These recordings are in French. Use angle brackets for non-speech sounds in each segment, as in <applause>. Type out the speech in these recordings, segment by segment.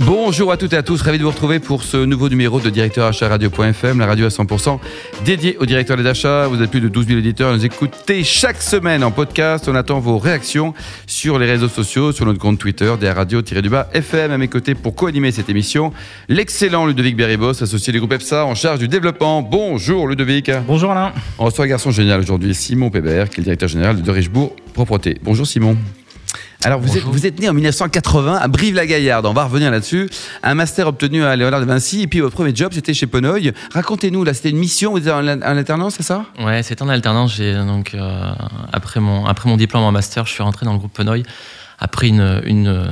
Bonjour à toutes et à tous, ravi de vous retrouver pour ce nouveau numéro de Directeur Achat Radio.fm, la radio à 100% dédiée aux directeurs des achats. Vous êtes plus de 12 000 éditeurs, nous écoutez chaque semaine en podcast. On attend vos réactions sur les réseaux sociaux, sur notre compte Twitter, des radio-du-bas FM. À mes côtés pour co-animer cette émission, l'excellent Ludovic Berribos, associé du groupe EPSA en charge du développement. Bonjour Ludovic. Bonjour Alain. On reçoit un garçon génial aujourd'hui, Simon Pébert, qui est le directeur général de Richebourg Propreté. Bonjour Simon. Alors, vous êtes, vous êtes, né en 1980 à Brive-la-Gaillarde, on va revenir là-dessus. Un master obtenu à Léonard de Vinci, et puis votre premier job, c'était chez Penoy. Racontez-nous, là, c'était une mission, vous étiez en, alternance, c'est ça? Ouais, c'était en alternance. J'ai, donc, euh, après, mon, après mon diplôme en master, je suis rentré dans le groupe Penoy après une, une euh,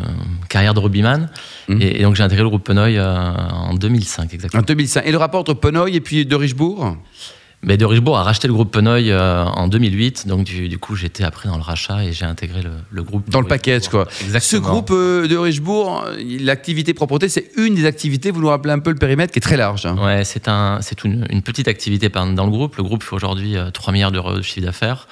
carrière de rugbyman. Mmh. Et, et, donc, j'ai intégré le groupe Penoy euh, en 2005, exactement. En 2005. Et le rapport entre Penoy et puis de Richebourg? Mais de Richebourg a racheté le groupe Penoy euh, en 2008, donc du, du coup j'étais après dans le rachat et j'ai intégré le, le, groupe. Dans le package quoi. Exactement. Ce groupe euh, de Richebourg, l'activité propreté, c'est une des activités, vous nous rappelez un peu le périmètre qui est très large. Hein. Ouais, c'est un, une, une, petite activité dans le groupe. Le groupe fait aujourd'hui euh, 3 milliards d'euros de chiffre d'affaires.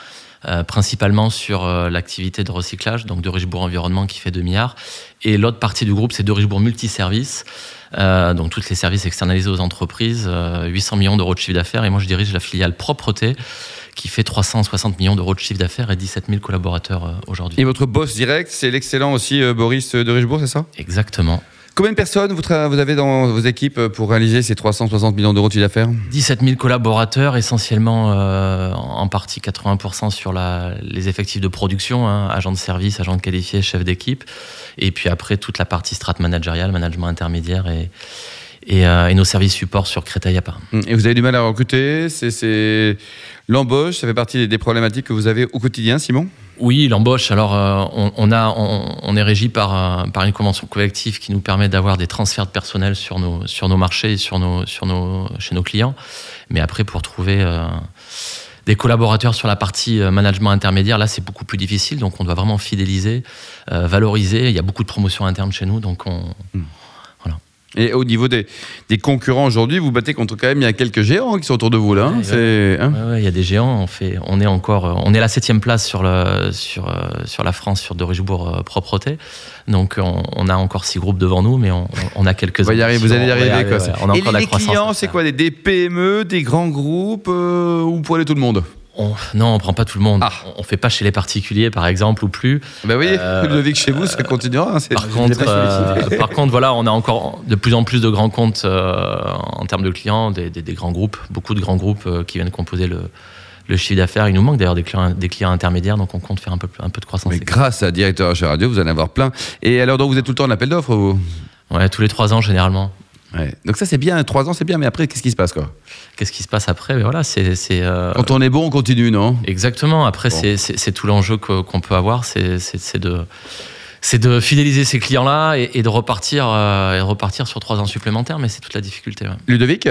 Euh, principalement sur euh, l'activité de recyclage, donc de Richebourg Environnement qui fait 2 milliards. Et l'autre partie du groupe, c'est de Richebourg Multiservice, euh, donc tous les services externalisés aux entreprises, 800 millions d'euros de chiffre d'affaires. Et moi, je dirige la filiale Propreté qui fait 360 millions d'euros de chiffre d'affaires et 17 000 collaborateurs aujourd'hui. Et votre boss direct, c'est l'excellent aussi Boris de Richebourg, c'est ça? Exactement. Combien de personnes vous, avez dans vos équipes pour réaliser ces 360 millions d'euros de chiffre d'affaires? 17 000 collaborateurs, essentiellement euh, en partie 80% sur la, les effectifs de production, hein, agents de service, agents qualifiés, chefs d'équipe. Et puis après, toute la partie strat managériale, management intermédiaire et, et, euh, et, nos services support sur Créteil à part. Et vous avez du mal à recruter C'est l'embauche, ça fait partie des problématiques que vous avez au quotidien, Simon? Oui, l'embauche. Alors, euh, on, on, a, on, on, est régi par, euh, par une convention collective qui nous permet d'avoir des transferts de personnel sur nos, sur nos marchés et sur nos, sur nos, chez nos clients. Mais après, pour trouver euh, des collaborateurs sur la partie management intermédiaire, là, c'est beaucoup plus difficile. Donc, on doit vraiment fidéliser, valoriser. Il y a beaucoup de promotions internes chez nous. Donc, on. Mmh. Et au niveau des, des concurrents aujourd'hui, vous battez contre quand même, il y a quelques géants qui sont autour de vous là. Hein ouais, hein ouais, il y a des géants. On, fait, on est encore, on est la septième place sur, le, sur, sur la France, sur de Richebourg Propreté. Donc on, on, a encore six groupes devant nous, mais on, on a quelques. Y arriver, vous allez y arriver. Quoi. On a Et encore les, la croissance. clients, c'est quoi des, des, PME, des grands groupes euh, ou pour aller tout le monde? On, non, on prend pas tout le monde. Ah. On, on fait pas chez les particuliers, par exemple, ou plus. Ben oui, euh, le que chez vous, ça continuera. Hein, par contre, euh, par contre, voilà, on a encore de plus en plus de grands comptes euh, en termes de clients, des, des, des, grands groupes, beaucoup de grands groupes euh, qui viennent composer le, le chiffre d'affaires. Il nous manque d'ailleurs des clients, des clients intermédiaires, donc on compte faire un peu, un peu de croissance. Mais grâce à Directeur Achat Radio, vous allez en avoir plein. Et alors, donc, vous êtes tout le temps en appel d'offres, vous? Ouais, tous les trois ans, généralement. Ouais. Donc ça c'est bien, trois ans c'est bien, mais après qu'est-ce qui se passe quoi? Qu'est-ce qui se passe après? Mais voilà, c'est euh... quand on est bon, on continue, non? Exactement. Après, bon. c'est tout l'enjeu qu'on qu peut avoir, c'est de c'est de fidéliser ces clients-là et, et, de repartir euh, et repartir sur trois ans supplémentaires, mais c'est toute la difficulté. Ouais. Ludovic?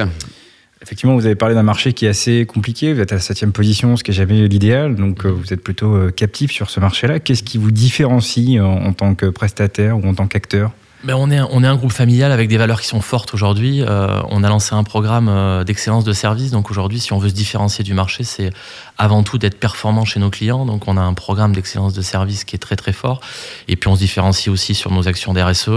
Effectivement, vous avez parlé d'un marché qui est assez compliqué. Vous êtes à la septième position, ce qui n'est jamais l'idéal. Donc, euh, vous êtes plutôt captif sur ce marché-là. Qu'est-ce qui vous différencie en, en tant que prestataire ou en tant qu'acteur? Ben on, est, on est un groupe familial avec des valeurs qui sont fortes aujourd'hui. Euh, on a lancé un programme euh, d'excellence de service. Donc aujourd'hui, si on veut se différencier du marché, c'est avant tout d'être performant chez nos clients. Donc on a un programme d'excellence de service qui est très très fort. Et puis on se différencie aussi sur nos actions d'RSE.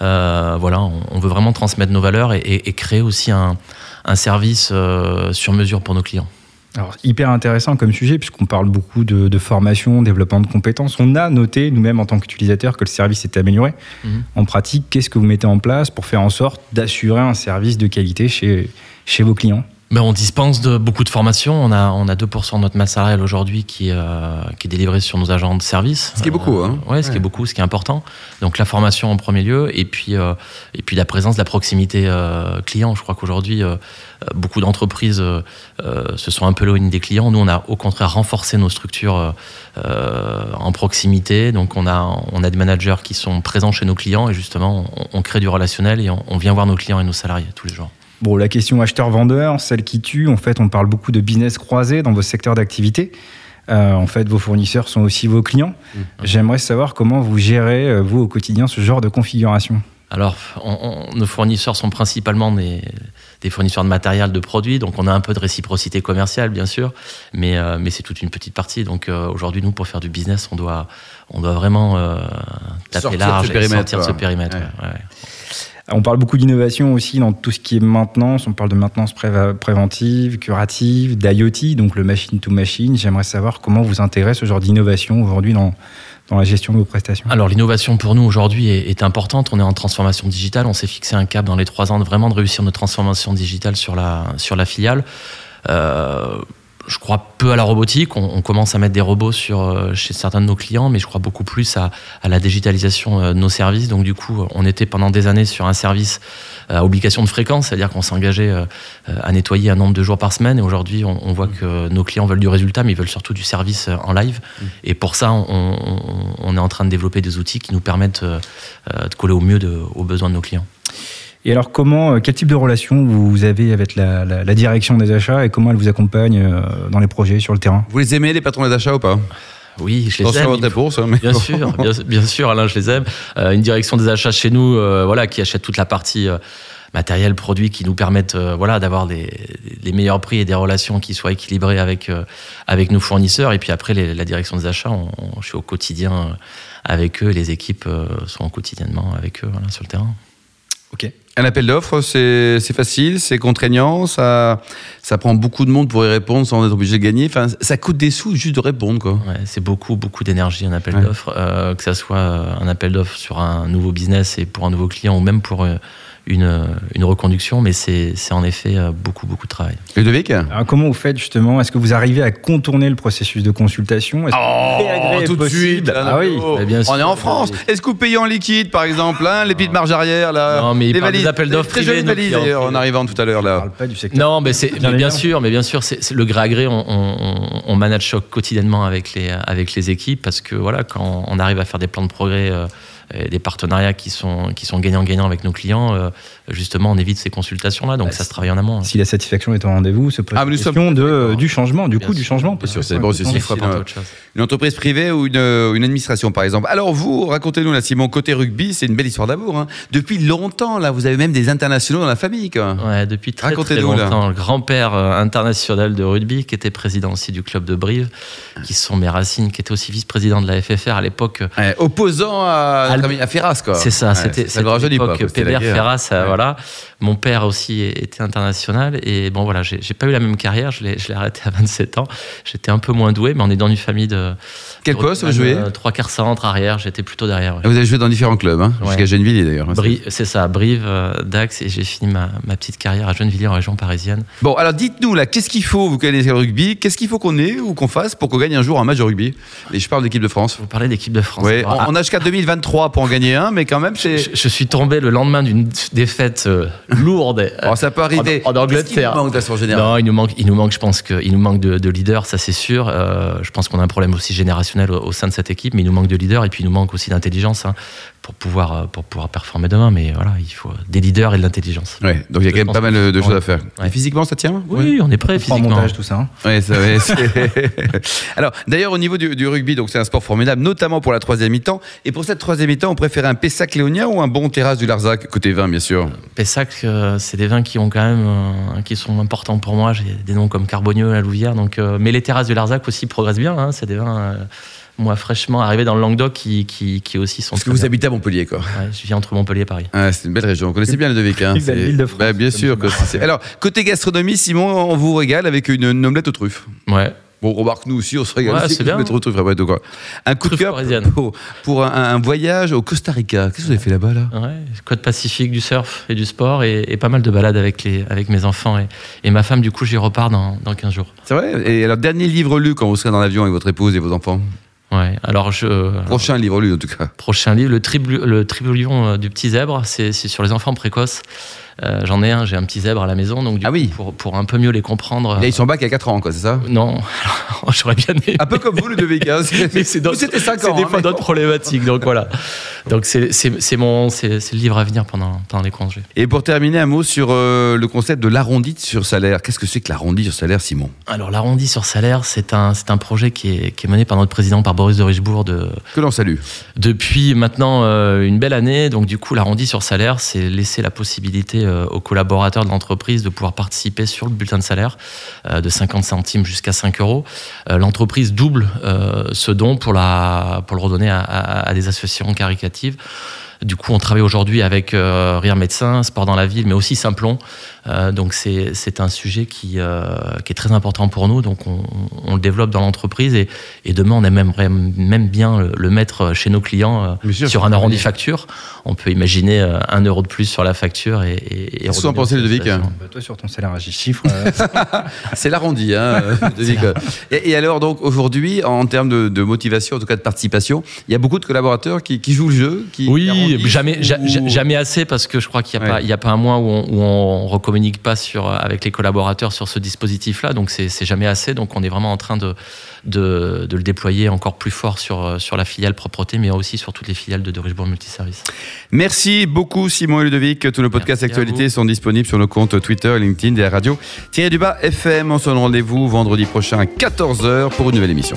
Euh, voilà, on, veut vraiment transmettre nos valeurs et, créer aussi un, un service euh, sur mesure pour nos clients. Alors, hyper intéressant comme sujet, puisqu'on parle beaucoup de, de, formation, développement de compétences. On a noté, nous-mêmes, en tant qu'utilisateurs, que le service est amélioré. Mmh. En pratique, qu'est-ce que vous mettez en place pour faire en sorte d'assurer un service de qualité chez, chez vos clients? Ben, on dispense de beaucoup de formations. On a, on a 2% de notre masse salariale aujourd'hui qui, euh, qui est délivrée sur nos agents de service. Ce qui est beaucoup, hein euh, ouais, ce ouais. qui est beaucoup, ce qui est important. Donc la formation en premier lieu, et puis, euh, et puis la présence, la proximité euh, client. Je crois qu'aujourd'hui, euh, beaucoup d'entreprises euh, se sont un peu éloignées des clients. Nous, on a au contraire renforcé nos structures en proximité. Donc on a, on a des managers qui sont présents chez nos clients, et justement, on, on crée du relationnel et on, on vient voir nos clients et nos salariés tous les jours. Bon, la question acheteur-vendeur, celle qui tue, en fait, on parle beaucoup de business croisé dans vos secteurs d'activité. Euh, en fait, vos fournisseurs sont aussi vos clients. Mmh. J'aimerais savoir comment vous gérez, vous, au quotidien, ce genre de configuration. Alors, nos fournisseurs sont principalement des, fournisseurs de matériel, de produits, donc on a un peu de réciprocité commerciale, bien sûr, mais, euh, mais c'est toute une petite partie. Donc euh, aujourd'hui, nous, pour faire du business, on doit, on doit vraiment euh, taper large et sortir de ce périmètre. On parle beaucoup d'innovation aussi dans tout ce qui est maintenance. On parle de maintenance préventive, curative, d'IoT, donc le machine to machine. J'aimerais savoir comment vous intégrez ce genre d'innovation aujourd'hui dans, dans la gestion de vos prestations Alors l'innovation pour nous aujourd'hui est, importante. On est en transformation digitale. On s'est fixé un cap dans les trois ans de vraiment de réussir notre transformation digitale sur la, sur la filiale. Euh, je crois peu à la robotique. On, commence à mettre des robots sur, euh, chez certains de nos clients, mais je crois beaucoup plus à, la digitalisation euh, de nos services. Donc du coup, on était pendant des années sur un service à obligation de fréquence, c'est-à-dire qu'on s'engageait euh, à nettoyer un nombre de jours par semaine. Et aujourd'hui, on, voit que nos clients veulent du résultat, mais ils veulent surtout du service en live. Mmh. Et pour ça, on, est en train de développer des outils qui nous permettent de coller au mieux aux besoins de nos clients. Et alors, comment, euh, quel type de relation vous avez avec la, direction des achats et comment elle vous accompagne euh, dans les projets sur le terrain? Vous les aimez, les patrons des achats ou pas? Oui, je les aime. Votre réponse, hein, bien sûr, bien, sûr, Alain, je les aime. Euh, une direction des achats chez nous, voilà, qui achète toute la partie matériel, produit, qui nous permettent, voilà, d'avoir les meilleurs prix et des relations qui soient équilibrées avec avec nos fournisseurs. Et puis après, la direction des achats, on, je suis au quotidien avec eux. Les équipes sont quotidiennement avec eux sur le terrain. Ok. Un appel d'offres, c'est facile, c'est contraignant, ça, ça prend beaucoup de monde pour y répondre sans être obligé de gagner. Enfin, ça coûte des sous juste de répondre. Quoi. Ouais, c'est beaucoup, beaucoup d'énergie un appel d'offres. Euh, que ça soit un appel d'offres sur un nouveau business et pour un nouveau client ou même pour euh, une, une reconduction, mais c'est en effet euh, beaucoup, beaucoup de travail. Ludovic Alors, Comment vous faites justement? Est-ce que vous arrivez à contourner le processus de consultation? Oh, tout de suite Ah oui, bien sûr. On est en France. Est-ce que vous payez en liquide, par exemple hein, Les petites marge arrière, là? Non, mais les valises. d'appels d'offres Très jolies valises, d'ailleurs, en arrivant tout à l'heure, là. Pas du secteur. Non, mais, c'est, bien, sûr, mais bien sûr, c'est, le gré à gré, on, on, on, manage choc quotidiennement avec les, avec les équipes parce que voilà, quand on arrive à faire des plans de progrès. Euh, des partenariats qui sont, qui sont gagnants-gagnants avec nos clients, euh, justement, on évite ces consultations-là. Donc, bah, ça se travaille en amont. Hein. Si la satisfaction est au rendez-vous, se pose ah, la question de, du changement, du coût du changement. c'est bon, c'est une, entreprise privée ou une, une, administration, par exemple. Alors, vous, racontez-nous, là, Simon, côté rugby, c'est une belle histoire d'amour. Hein. Depuis longtemps, là, vous avez même des internationaux dans la famille. Quoi. Ouais, depuis très, très longtemps. Le grand-père euh, international de rugby, qui était président aussi du club de Brive, qui sont mes racines, qui était aussi vice-président de la FFR à l'époque. opposant à, à Ferras, quoi. C'est ça, c'était l'époque Pébert, Ferras, euh, voilà. Mon père aussi était international et bon voilà, j'ai pas eu la même carrière, je l'ai arrêté à 27 ans. J'étais un peu moins doué, mais on est dans une famille de. Quel poste vous jouez Trois quarts centre, arrière, j'étais plutôt derrière. Vous avez joué dans différents clubs, hein, jusqu'à Gennevilliers d'ailleurs. Hein, c'est ça, Brive, euh, Dax, et j'ai fini ma, ma, petite carrière à Gennevilliers en région parisienne. Bon, alors dites-nous là, qu'est-ce qu'il faut, vous connaissez le rugby, qu'est-ce qu'il faut qu'on ait ou qu'on fasse pour qu'on gagne un jour un match de rugby? Et je parle d'équipe de France. Vous parlez d'équipe de France. Oui, on, a jusqu'à 2023 pour en gagner un, mais quand même, c'est. Je, suis tombé le lendemain d'une défaite euh, lourde. <laughs> Oh, ça peut arriver. En, Angleterre. Il nous manque de générale. Non, il nous manque, il nous manque, je pense qu'il nous manque de, de leaders, ça c'est sûr. Euh, je pense qu'on a un problème aussi générationnel au, sein de cette équipe, mais il nous manque de leaders et puis il nous manque aussi d'intelligence. Hein pour pouvoir, euh, pour pouvoir performer demain. Mais voilà, il faut des leaders et de l'intelligence. Ouais, donc il y a quand même pas mal de choses à faire. Et physiquement, ça tient Oui, on est prêt physiquement. montage, tout ça. Hein. Ouais, ça, <laughs> Alors, d'ailleurs, au niveau du, rugby, donc c'est un sport formidable, notamment pour la troisième mi-temps. Et pour cette troisième mi-temps, on préfère un Pessac léonien ou un bon terrasse du Larzac, côté vin, bien sûr? Pessac, euh, c'est des vins qui ont quand même, euh, qui sont importants pour moi. J'ai des noms comme Carbonieux, la Louvière. Donc, mais les terrasses du Larzac aussi progressent bien. Hein. c'est des vins moi fraîchement arrivé dans le Languedoc qui, qui, qui aussi sont. Parce que vous habitez à Montpellier, quoi. Ouais, je vis entre Montpellier et Paris. Ah, c'est une belle région. Vous connaissez bien le Devic, hein Une belle ville de France. Bah, bien sûr. Que Alors, côté gastronomie, Simon, on vous régale avec une, omelette aux truffes. Ouais. Bon, remarque, nous aussi, on se régale ouais, c'est bien. Aux truffes, ouais, quoi. Un coup de cœur pour, pour un, voyage au Costa Rica. Qu'est-ce que vous avez fait là-bas, là, Ouais, côte pacifique, du surf et du sport et, pas mal de balades avec, les, avec mes enfants et, et ma femme. Du coup, j'y repars dans, dans 15 jours. C'est vrai? Et alors, dernier livre lu quand vous serez dans l'avion avec votre épouse et vos enfants? Ouais, alors je. Prochain livre lu en tout cas. Prochain livre, le, tribu, le tribullion euh, du petit zèbre, c'est sur les enfants précoces. Euh, j'en ai un, j'ai un petit zèbre à la maison, donc du Ah coup, oui. pour, pour un peu mieux les comprendre. Là, ils sont bac à 4 ans, quoi, c'est ça? Non, <laughs> j'aurais bien aimé. Un peu comme vous. Mais c'est d'autres- C'était 5 c'est ans. des hein, fois d'autres problématiques, donc voilà. Donc c'est c'est- c'est mon c'est c'est le livre à venir pendant pendant les congés. Et pour terminer, un mot sur euh, le concept de l'arrondi sur salaire. Qu'est-ce que c'est que l'arrondi sur salaire, Simon? Alors l'arrondi sur salaire, c'est un c'est un projet qui est qui est mené par notre président par Boris de Richebourg de Que l'on salue. depuis maintenant euh, une belle année. Donc du coup, l'arrondi sur salaire, c'est laisser la possibilité euh, aux collaborateurs de l'entreprise de pouvoir participer sur le bulletin de salaire euh, de 50 centimes jusqu'à 5 euros. Euh, L'entreprise double ce don pour, la, pour le redonner à, à- à des associations caritatives. Du coup, on travaille aujourd'hui avec euh, Rire Médecin, Sport dans la ville, mais aussi Simplon. Euh, donc, c'est c'est un sujet qui, euh, qui est très important pour nous. Donc, on, on le développe dans l'entreprise et, et demain, on aimerait même bien le, le mettre chez nos clients euh, sûr, sur un arrondi bien. facture. On peut imaginer euh, un euro de plus sur la facture et. et, et Qu'est-ce que vous en redonner pensez, aux Ludovic. Bah, toi, sur ton salaire à chiffre, euh, <laughs> C'est l'arrondi, hein, Ludovic. Et, et alors, donc, aujourd'hui, en termes de, de motivation, en tout cas de participation, il y a beaucoup de collaborateurs qui, qui jouent le jeu qui, qui Oui, jamais, ou- ja- ja- jamais assez parce que je crois qu'il n'y a, Ouais. pas- a un mois où on, où on recommunique pas sur, avec les collaborateurs sur ce dispositif-là. Donc c'est jamais assez. Donc on est vraiment en train de, de, de le déployer encore plus fort sur, sur la filiale propreté, mais aussi sur toutes les filiales de, de Richebourg Multiservice. Merci beaucoup, Simon et Ludovic. Tous nos podcasts actualités sont disponibles sur nos comptes Twitter, LinkedIn et la radio. Thierry Dubas, FM. On se donne rendez-vous vendredi prochain à 14h pour une nouvelle émission.